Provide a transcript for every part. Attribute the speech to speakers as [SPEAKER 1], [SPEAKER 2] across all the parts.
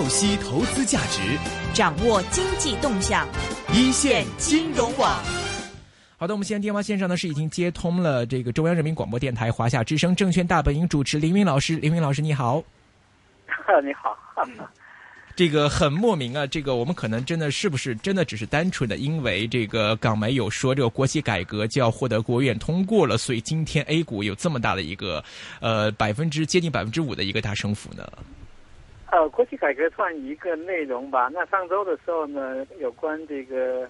[SPEAKER 1] 透析投资价值，
[SPEAKER 2] 掌握经济动向，
[SPEAKER 1] 一线金融网。好的，我们现在电话线上呢是已经接通了这个中央人民广播电台华夏之声证券大本营主持林云老师，林云老师你好。
[SPEAKER 3] 你好。
[SPEAKER 1] 这个很莫名啊！这个我们可能真的是不是真的只是单纯的因为这个港媒有说这个国企改革就要获得国务院通过了，所以今天 A 股有这么大的一个呃百分之接近百分之五的一个大升幅呢？
[SPEAKER 3] 呃，国企改革算一个内容吧。那上周的时候呢，有关这个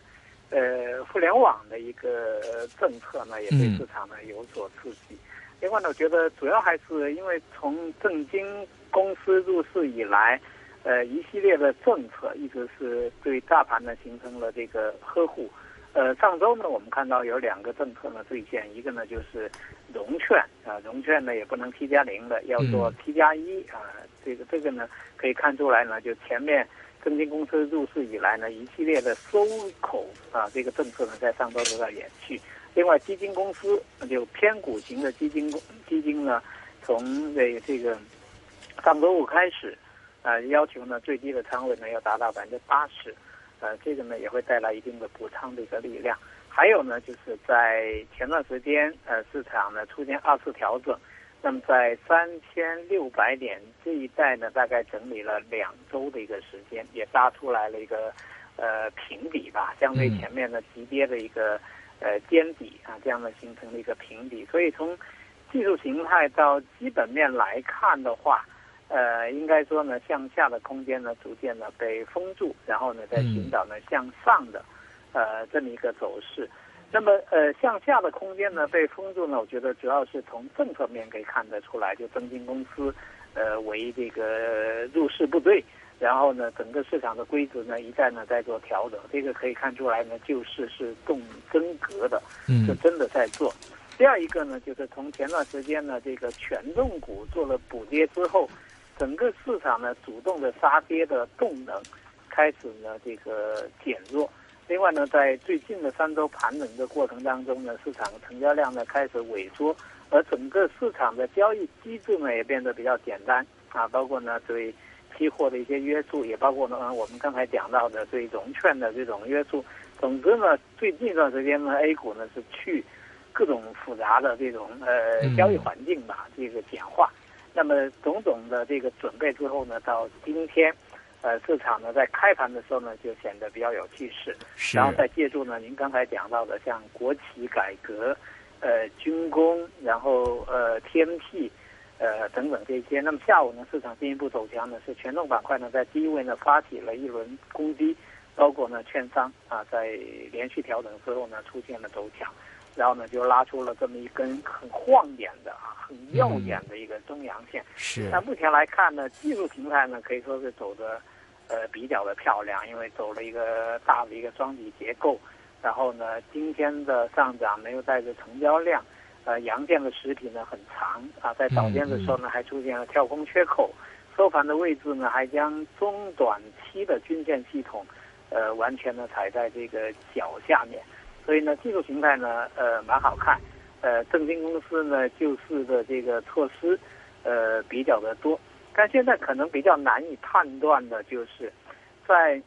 [SPEAKER 3] 呃互联网的一个政策呢，也对市场呢有所刺激。另外呢，我觉得主要还是因为从证金公司入市以来。呃，一系列的政策一直是对大盘呢形成了这个呵护。呃，上周呢，我们看到有两个政策呢兑现，一个呢就是融券啊，融券呢也不能 T 加零的，要做 T 加一啊。这个这个呢可以看出来呢，就前面证金公司入市以来呢，一系列的收口啊，这个政策呢在上周得到延续。另外，基金公司就偏股型的基金基金呢，从这这个上周五开始。呃，要求呢最低的仓位呢要达到百分之八十，呃，这个呢也会带来一定的补仓的一个力量。还有呢，就是在前段时间，呃，市场呢出现二次调整，那么在三千六百点这一带呢，大概整理了两周的一个时间，也搭出来了一个呃平底吧，相对前面的急跌的一个呃尖底啊，这样的形成了一个平底。所以从技术形态到基本面来看的话，呃，应该说呢，向下的空间呢，逐渐呢被封住，然后呢，在寻找呢向上的，呃，这么一个走势。那么，呃，向下的空间呢被封住呢，我觉得主要是从政策面可以看得出来，就证金公司，呃，为这个入市部队，然后呢，整个市场的规则呢一再呢在做调整，这个可以看出来呢，救市是动真格的，嗯是真的在做。第二一个呢，就是从前段时间呢，这个权重股做了补跌之后。整个市场呢，主动的杀跌的动能开始呢，这个减弱。另外呢，在最近的三周盘整的过程当中呢，市场成交量呢开始萎缩，而整个市场的交易机制呢也变得比较简单啊，包括呢对期货的一些约束，也包括呢我们刚才讲到的对融券的这种约束。总之呢，最近一段时间呢，A 股呢是去各种复杂的这种呃交易环境吧，这个简化。那么种种的这个准备之后呢，到今天，呃，市场呢在开盘的时候呢，就显得比较有气势。然后再借助呢，您刚才讲到的像国企改革、呃军工，然后呃 TMT，呃等等这些。那么下午呢，市场进一步走强呢，是权重板块呢在低位呢发起了一轮攻击，包括呢券商啊在连续调整之后呢出现了走强。然后呢，就拉出了这么一根很晃眼的啊，很耀眼的一个中阳线。
[SPEAKER 1] 是。
[SPEAKER 3] 那目前来看呢，技术形态呢可以说是走的，呃，比较的漂亮，因为走了一个大的一个双底结构。然后呢，今天的上涨没有带着成交量，呃，阳线的实体呢很长啊，在早间的时候呢还出现了跳空缺口，收盘的位置呢还将中短期的均线系统，呃，完全的踩在这个脚下面。所以呢，技术形态呢，呃，蛮好看，呃，证金公司呢救市的这个措施，呃，比较的多，但现在可能比较难以判断的就是，在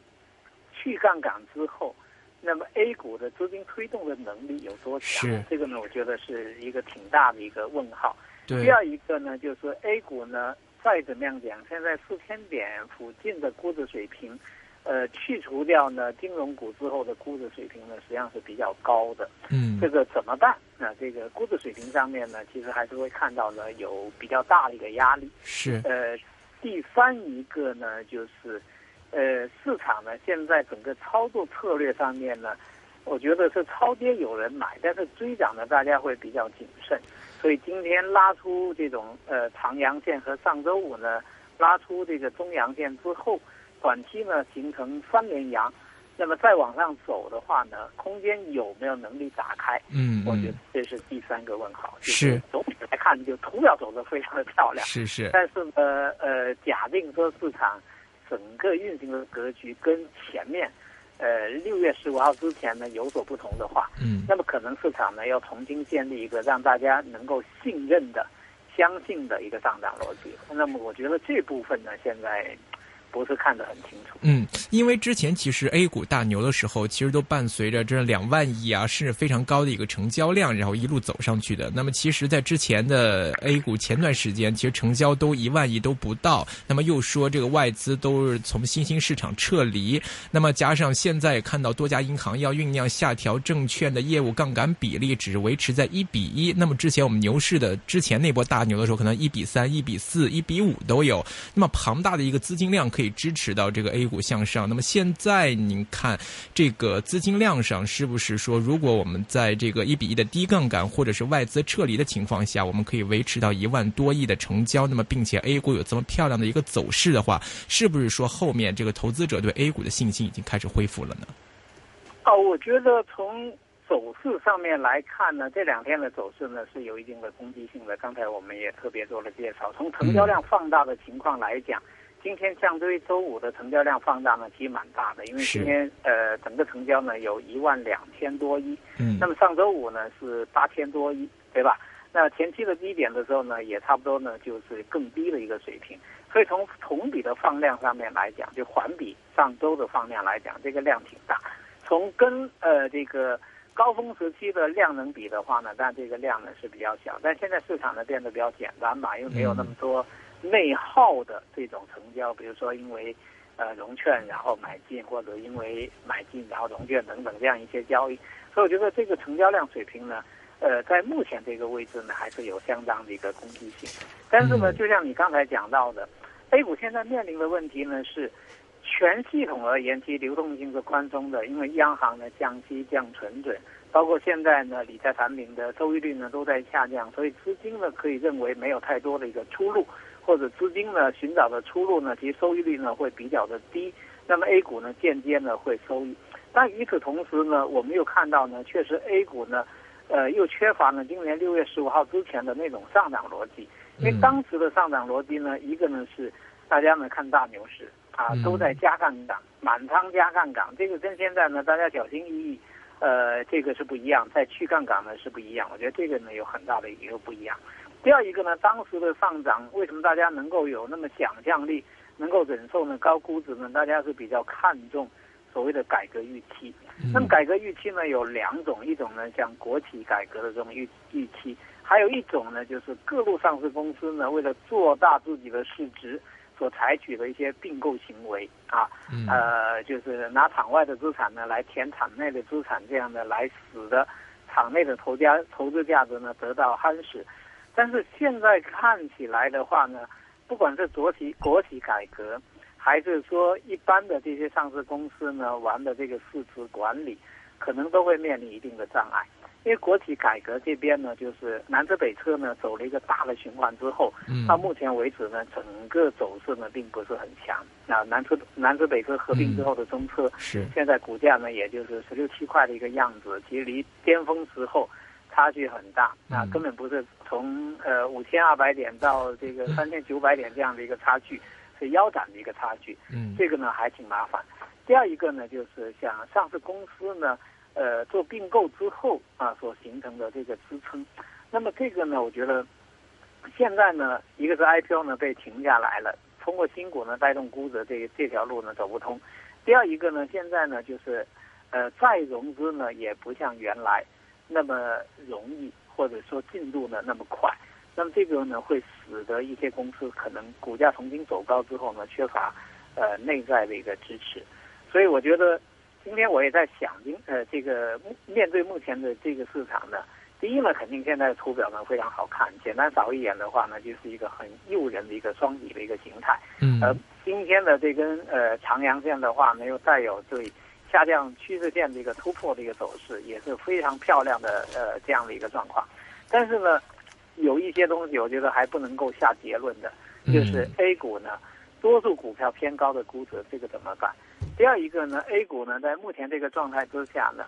[SPEAKER 3] 去杠杆之后，那么 A 股的资金推动的能力有多强？这个呢，我觉得是一个挺大的一个问号。第二一个呢，就是 A 股呢，再怎么样讲，现在四千点附近的估值水平。呃，去除掉呢金融股之后的估值水平呢，实际上是比较高的。
[SPEAKER 1] 嗯，
[SPEAKER 3] 这个怎么办？那这个估值水平上面呢，其实还是会看到呢有比较大的一个压力。
[SPEAKER 1] 是。
[SPEAKER 3] 呃，第三一个呢，就是呃市场呢现在整个操作策略上面呢，我觉得是超跌有人买，但是追涨呢大家会比较谨慎。所以今天拉出这种呃长阳线和上周五呢拉出这个中阳线之后。短期呢形成三连阳，那么再往上走的话呢，空间有没有能力打开？
[SPEAKER 1] 嗯，
[SPEAKER 3] 我觉得这是第三个问号。
[SPEAKER 1] 是
[SPEAKER 3] 总体来看，就图表走得非常的漂亮。
[SPEAKER 1] 是是。
[SPEAKER 3] 但是呢，呃，假定说市场整个运行的格局跟前面，呃，六月十五号之前呢有所不同的话，
[SPEAKER 1] 嗯，
[SPEAKER 3] 那么可能市场呢要重新建立一个让大家能够信任的、相信的一个上涨逻辑。那么我觉得这部分呢现在。不是看得很清楚。
[SPEAKER 1] 嗯，因为之前其实 A 股大牛的时候，其实都伴随着这两万亿啊，甚至非常高的一个成交量，然后一路走上去的。那么其实，在之前的 A 股前段时间，其实成交都一万亿都不到。那么又说这个外资都是从新兴市场撤离，那么加上现在看到多家银行要酝酿下调证券的业务杠杆比例，只维持在一比一。那么之前我们牛市的之前那波大牛的时候，可能一比三、一比四、一比五都有。那么庞大的一个资金量可以以支持到这个 A 股向上。那么现在您看这个资金量上是不是说，如果我们在这个一比一的低杠杆或者是外资撤离的情况下，我们可以维持到一万多亿的成交？那么并且 A 股有这么漂亮的一个走势的话，是不是说后面这个投资者对 A 股的信心已经开始恢复了呢？
[SPEAKER 3] 哦，我觉得从走势上面来看呢，这两天的走势呢是有一定的攻击性的。刚才我们也特别做了介绍，从成交量放大的情况来讲，今天相对于周五的成交量放大呢，其实蛮大的，因为今天呃整个成交呢有一万两千多亿，
[SPEAKER 1] 嗯，
[SPEAKER 3] 那么上周五呢是八千多亿，对吧？那前期的低点的时候呢，也差不多呢就是更低的一个水平，所以从同比的放量上面来讲，就环比上周的放量来讲，这个量挺大。从跟呃这个高峰时期的量能比的话呢，但这个量呢是比较小。但现在市场呢变得比较简单吧，因为没有那么多内耗的这种成交，比如说因为呃融券然后买进，或者因为买进然后融券等等这样一些交易，所以我觉得这个成交量水平呢，呃在目前这个位置呢还是有相当的一个攻击性。但是呢，就像你刚才讲到的，A 股现在面临的问题呢是。全系统而言，其流动性是宽松的，因为央行呢降息降存准，包括现在呢理财产品的收益率呢都在下降，所以资金呢可以认为没有太多的一个出路，或者资金呢寻找的出路呢，其实收益率呢会比较的低，那么 A 股呢间接呢会收益，但与此同时呢，我们又看到呢，确实 A 股呢，呃又缺乏呢今年六月十五号之前的那种上涨逻辑，因为当时的上涨逻辑呢，一个呢是大家呢看大牛市。啊，都在加杠杆，满仓加杠杆，这个跟现在呢，大家小心翼翼，呃，这个是不一样，在去杠杆呢是不一样。我觉得这个呢有很大的一个不一样。第二一个呢，当时的上涨为什么大家能够有那么想象力，能够忍受呢高估值呢？大家是比较看重所谓的改革预期。那么改革预期呢有两种，一种呢像国企改革的这种预预期，还有一种呢就是各路上市公司呢为了做大自己的市值。所采取的一些并购行为啊，呃，就是拿场外的资产呢来填场内的资产，这样的来使得场内的投家投资价值呢得到夯实。但是现在看起来的话呢，不管是国企国企改革，还是说一般的这些上市公司呢玩的这个市值管理，可能都会面临一定的障碍。因为国企改革这边呢，就是南车北车呢走了一个大的循环之后，到目前为止呢，整个走势呢并不是很强。那南车南车北车合并之后的中车，
[SPEAKER 1] 是
[SPEAKER 3] 现在股价呢也就是十六七块的一个样子，其实离巅峰时候差距很大。那根本不是从呃五千二百点到这个三千九百点这样的一个差距，是腰斩的一个差距。
[SPEAKER 1] 嗯，
[SPEAKER 3] 这个呢还挺麻烦。第二一个呢，就是像上市公司呢。呃，做并购之后啊，所形成的这个支撑，那么这个呢，我觉得现在呢，一个是 IPO 呢被停下来了，通过新股呢带动估值这这条路呢走不通。第二一个呢，现在呢就是呃再融资呢也不像原来那么容易，或者说进度呢那么快。那么这个呢会使得一些公司可能股价重新走高之后呢缺乏呃内在的一个支持，所以我觉得。今天我也在想，今呃，这个面对目前的这个市场呢，第一呢，肯定现在的图表呢非常好看，简单扫一眼的话呢，就是一个很诱人的一个双底的一个形态。
[SPEAKER 1] 嗯。
[SPEAKER 3] 而今天的这根呃长阳线的话呢，又带有对下降趋势线的一个突破的一个走势，也是非常漂亮的呃这样的一个状况。但是呢，有一些东西我觉得还不能够下结论的，就是 A 股呢，多数股票偏高的估值，这个怎么办？第二一个呢，A 股呢，在目前这个状态之下呢，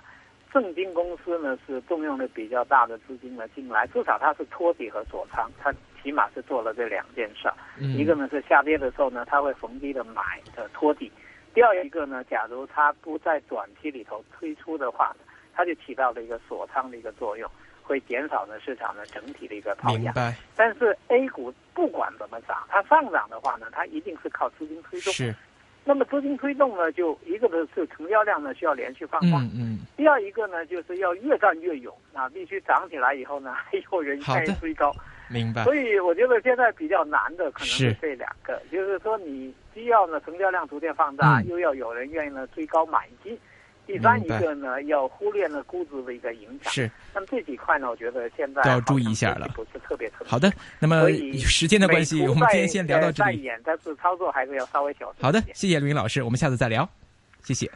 [SPEAKER 3] 证金公司呢是动用了比较大的资金呢进来，至少它是托底和锁仓，它起码是做了这两件事。一个呢是下跌的时候呢，它会逢低的买的托底；第二一个呢，假如它不在短期里头推出的话，它就起到了一个锁仓的一个作用，会减少呢市场的整体的一个抛压。
[SPEAKER 1] 明白。
[SPEAKER 3] 但是 A 股不管怎么涨，它上涨的话呢，它一定是靠资金推动。
[SPEAKER 1] 是。
[SPEAKER 3] 那么资金推动呢，就一个呢是成交量呢需要连续放缓，
[SPEAKER 1] 嗯嗯，
[SPEAKER 3] 第二一个呢就是要越战越勇啊，必须涨起来以后呢还有人愿意追高。
[SPEAKER 1] 明白。
[SPEAKER 3] 所以我觉得现在比较难的可能是这两个，就是说你既要呢成交量逐渐放大，又要有人愿意呢追高买进。第三一个呢，要忽略了估值的一个影响。
[SPEAKER 1] 是，
[SPEAKER 3] 那么这几块呢，我觉得现在
[SPEAKER 1] 都要注意一下了，
[SPEAKER 3] 不是特别特别。
[SPEAKER 1] 好的，那么时间的关系，我们今天先聊到这里。
[SPEAKER 3] 但是操作还是要稍微小心。
[SPEAKER 1] 好的，谢谢刘云老师，我们下次再聊，谢谢。